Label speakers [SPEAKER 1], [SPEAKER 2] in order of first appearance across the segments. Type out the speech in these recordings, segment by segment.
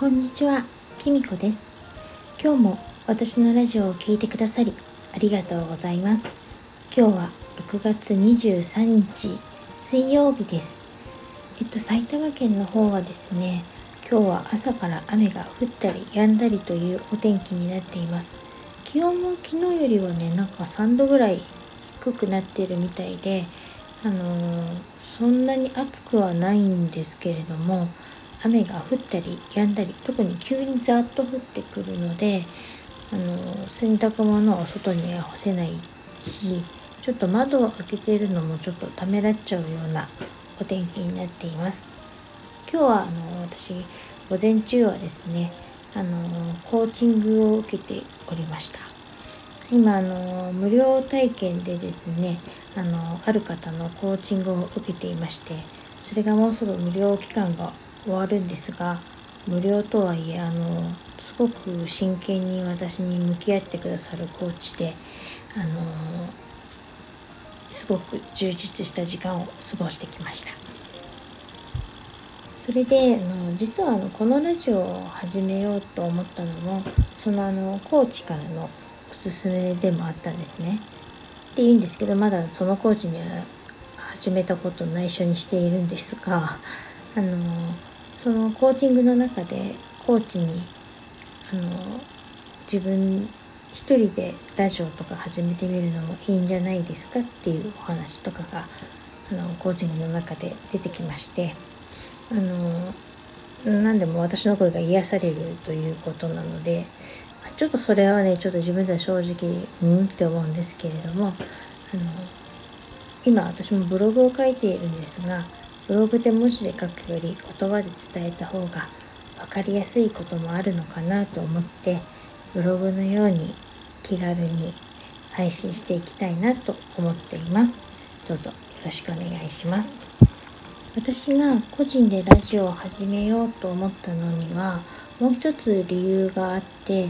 [SPEAKER 1] こんにちは、きみこです。今日も私のラジオを聴いてくださりありがとうございます。今日は6月23日水曜日です。えっと埼玉県の方はですね今日は朝から雨が降ったり止んだりというお天気になっています。気温も昨日よりはねなんか3度ぐらい低くなっているみたいであのー、そんなに暑くはないんですけれども雨が降ったり止んだり特に急にザーッと降ってくるのであの洗濯物を外には干せないしちょっと窓を開けているのもちょっとためらっちゃうようなお天気になっています。今日はあの私午前中はですねあのコーチングを受けておりました。今あの無料体験でですねあのある方のコーチングを受けていましてそれがもうすぐ無料期間が終わるんですが無料とはいえあのすごく真剣に私に向き合ってくださるコーチであのすごく充実した時間を過ごしてきました。それであの実はあのこのラジオを始めようと思ったのもそのあのコーチからのおすすめでもあったんですね。って言うんですけどまだそのコーチには始めたこと内緒にしているんですがあのそのコーチングの中でコーチにあの自分一人でラジオとか始めてみるのもいいんじゃないですかっていうお話とかがあのコーチングの中で出てきましてあの何でも私の声が癒されるということなのでちょっとそれはねちょっと自分では正直うん？って思うんですけれどもあの今私もブログを書いているんですがブログで文字で書くより言葉で伝えた方が分かりやすいこともあるのかなと思ってブログのように気軽に配信していきたいなと思っています。どうぞよろしくお願いします。私が個人でラジオを始めようと思ったのにはもう一つ理由があって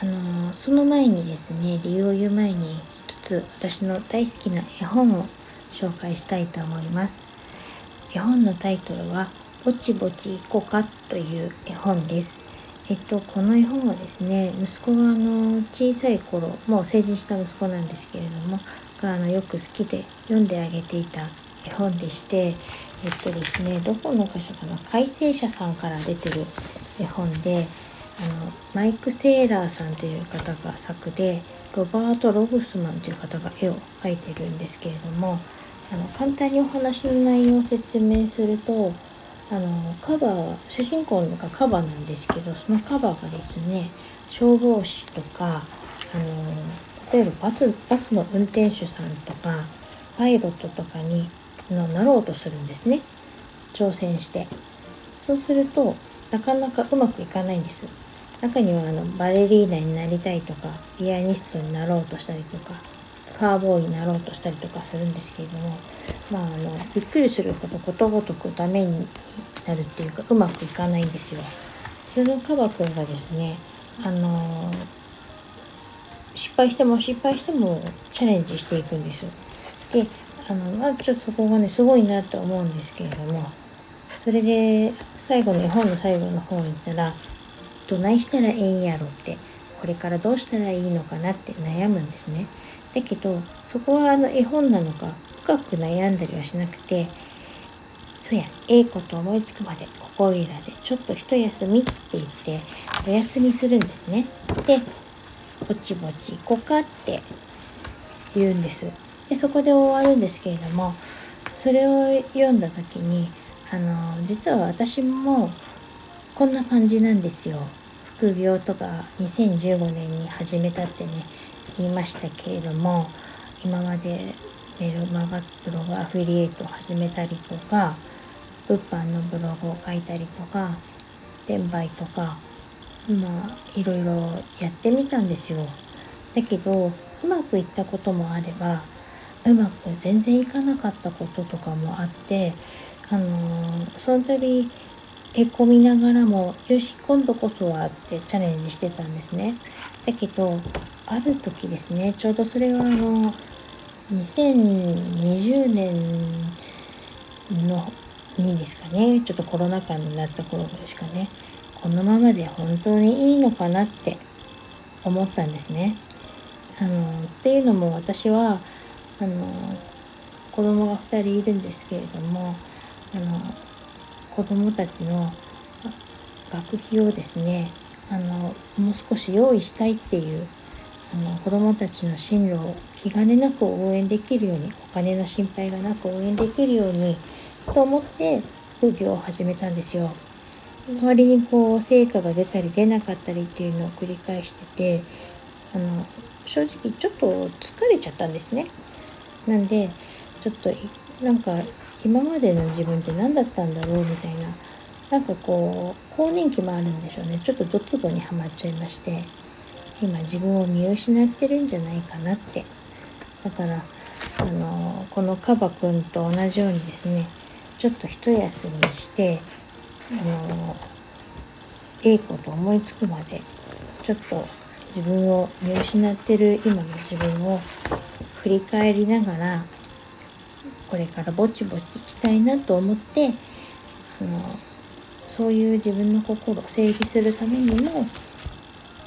[SPEAKER 1] あのその前にですね理由を言う前に一つ私の大好きな絵本を紹介したいと思います。絵本のタイトルはぼちぼちいこかという絵本です。えっと、この絵本はですね、息子があの小さい頃、もう成人した息子なんですけれども、があのよく好きで読んであげていた絵本でして、えっとですね、どこの箇所かな、改正者さんから出てる絵本で、あのマイク・セーラーさんという方が作で、ロバート・ロブスマンという方が絵を描いてるんですけれども、あの簡単にお話の内容を説明するとあのカバーは主人公のがカバーなんですけどそのカバーがですね消防士とかあの例えばバスバスの運転手さんとかパイロットとかにのなろうとするんですね。挑戦して。そうするとなかなかうまくいかないんです。中にはあのバレリーナになりたいとかピアニストになろうとしたりとかカーボーイになろうとしたりとかするんですけれども、まあ、あのびっくりするほどことごとくダメになるっていうかうまくいかないんですよ。そのカバ君がですねあの失敗しても失敗してもチャレンジしていくんです。であのまちょっとそこがねすごいなと思うんですけれどもそれで最後の絵本の最後の方に行ったら「どないしたらええんやろ」ってこれからどうしたらいいのかなって悩むんですね。だけどそこはあの絵本なのか深く悩んだりはしなくてそやええこと思いつくまでここいらでちょっと一休みって言ってお休みするんですね。でぼちぼち行こうかって言うんです。でそこで終わるんですけれどもそれを読んだ時にあの実は私もこんな感じなんですよ。副業とか2015年に始めたってね言いましたけれども今までメルマガブログアフィリエイトを始めたりとか物販のブログを書いたりとか転売とかまあいろいろやってみたんですよ。だけどうまくいったこともあればうまく全然いかなかったこととかもあってあのー、その度へこみながらもよし今度こそはってチャレンジしてたんですね。だけどある時ですねちょうどそれはあの2020年のにですかねちょっとコロナ禍になった頃ですかねこのままで本当にいいのかなって思ったんですね。あのっていうのも私はあの子供が2人いるんですけれどもあの子供たちの学費をですねあのもう少し用意したいっていうあの子どもたちの進路を気兼ねなく応援できるようにお金の心配がなく応援できるようにと思って副業を始めたんですよ。割にこう成果が出たり出なかったりっていうのを繰り返しててあの正直ちょっと疲れちゃったんですね。なんでちょっとなんか今までの自分って何だったんだろうみたいななんかこう更年期もあるんでしょうね。ちょっとドツボにはまっちゃいまして今自分を見失ってるんじゃないかなって。だからあのこのカバくんと同じようにですねちょっと一休みしてあのええこと思いつくまでちょっと自分を見失ってる今の自分を振り返りながらこれからぼちぼち行きたいなと思ってあのそういう自分の心を整理するためにも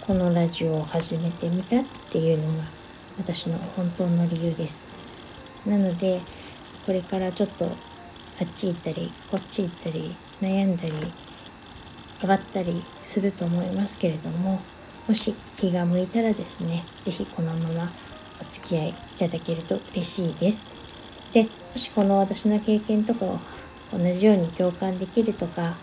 [SPEAKER 1] このラジオを始めてみたっていうのが私の本当の理由です。なのでこれからちょっとあっち行ったりこっち行ったり悩んだり上がったりすると思いますけれどももし気が向いたらですね是非このままお付き合いいただけると嬉しいです。でもしこの私の経験とかを同じように共感できるとか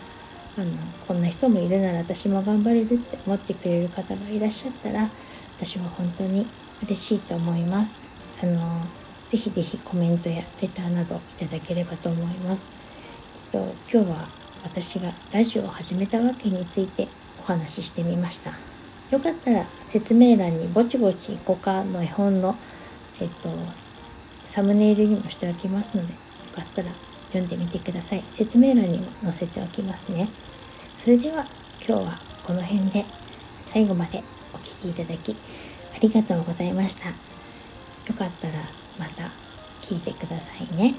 [SPEAKER 1] あのこんな人もいるなら私も頑張れるって思ってくれる方がいらっしゃったら私は本当に嬉しいと思います。あのぜひぜひコメントやレターなどいただければと思います。えっと今日は私がラジオを始めたわけについてお話ししてみました。よかったら説明欄にぼちぼちいこかの絵本の、えっと、サムネイルにもしておきますのでよかったら読んでみてください。説明欄にも載せておきますね。それでは今日はこの辺で最後までお聴きいただきありがとうございました。よかったらまた聞いてくださいね。